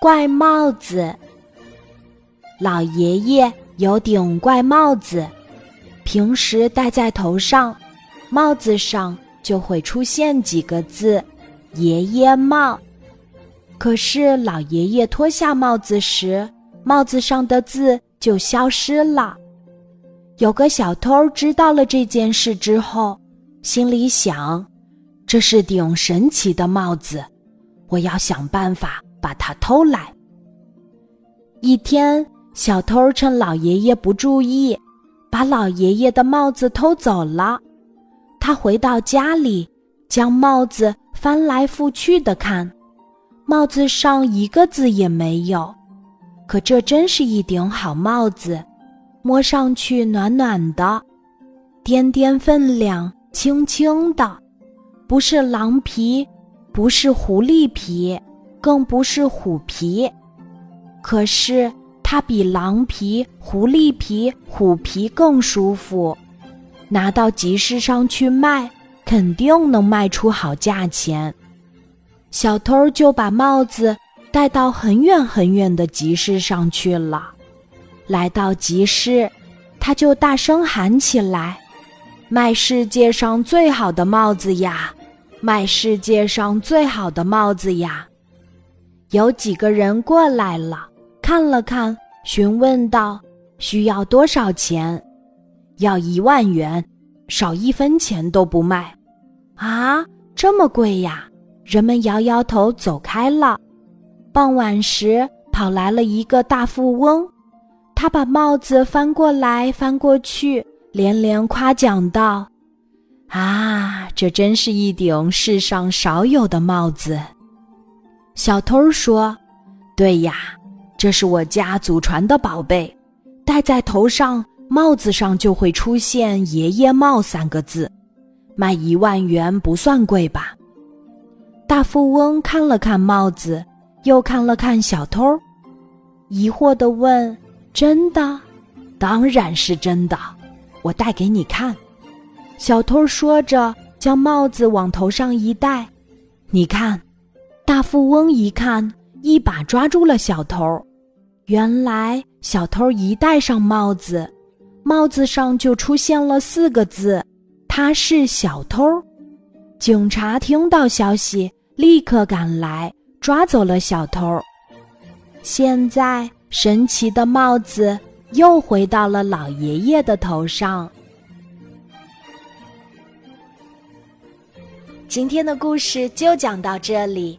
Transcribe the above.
怪帽子。老爷爷有顶怪帽子，平时戴在头上，帽子上就会出现几个字“爷爷帽”。可是老爷爷脱下帽子时，帽子上的字就消失了。有个小偷知道了这件事之后，心里想：“这是顶神奇的帽子，我要想办法把它偷来。”一天，小偷趁老爷爷不注意，把老爷爷的帽子偷走了。他回到家里，将帽子翻来覆去的看，帽子上一个字也没有。可这真是一顶好帽子。摸上去暖暖的，掂掂分量，轻轻的，不是狼皮，不是狐狸皮，更不是虎皮，可是它比狼皮、狐狸皮、虎皮更舒服，拿到集市上去卖，肯定能卖出好价钱。小偷就把帽子带到很远很远的集市上去了。来到集市，他就大声喊起来：“卖世界上最好的帽子呀！卖世界上最好的帽子呀！”有几个人过来了，看了看，询问道：“需要多少钱？”“要一万元，少一分钱都不卖。”“啊，这么贵呀！”人们摇摇头走开了。傍晚时，跑来了一个大富翁。他把帽子翻过来翻过去，连连夸奖道：“啊，这真是一顶世上少有的帽子。”小偷说：“对呀，这是我家祖传的宝贝，戴在头上，帽子上就会出现‘爷爷帽’三个字，卖一万元不算贵吧？”大富翁看了看帽子，又看了看小偷，疑惑地问。真的，当然是真的，我戴给你看。小偷说着，将帽子往头上一戴。你看，大富翁一看，一把抓住了小偷。原来，小偷一戴上帽子，帽子上就出现了四个字：“他是小偷。”警察听到消息，立刻赶来，抓走了小偷。现在。神奇的帽子又回到了老爷爷的头上。今天的故事就讲到这里，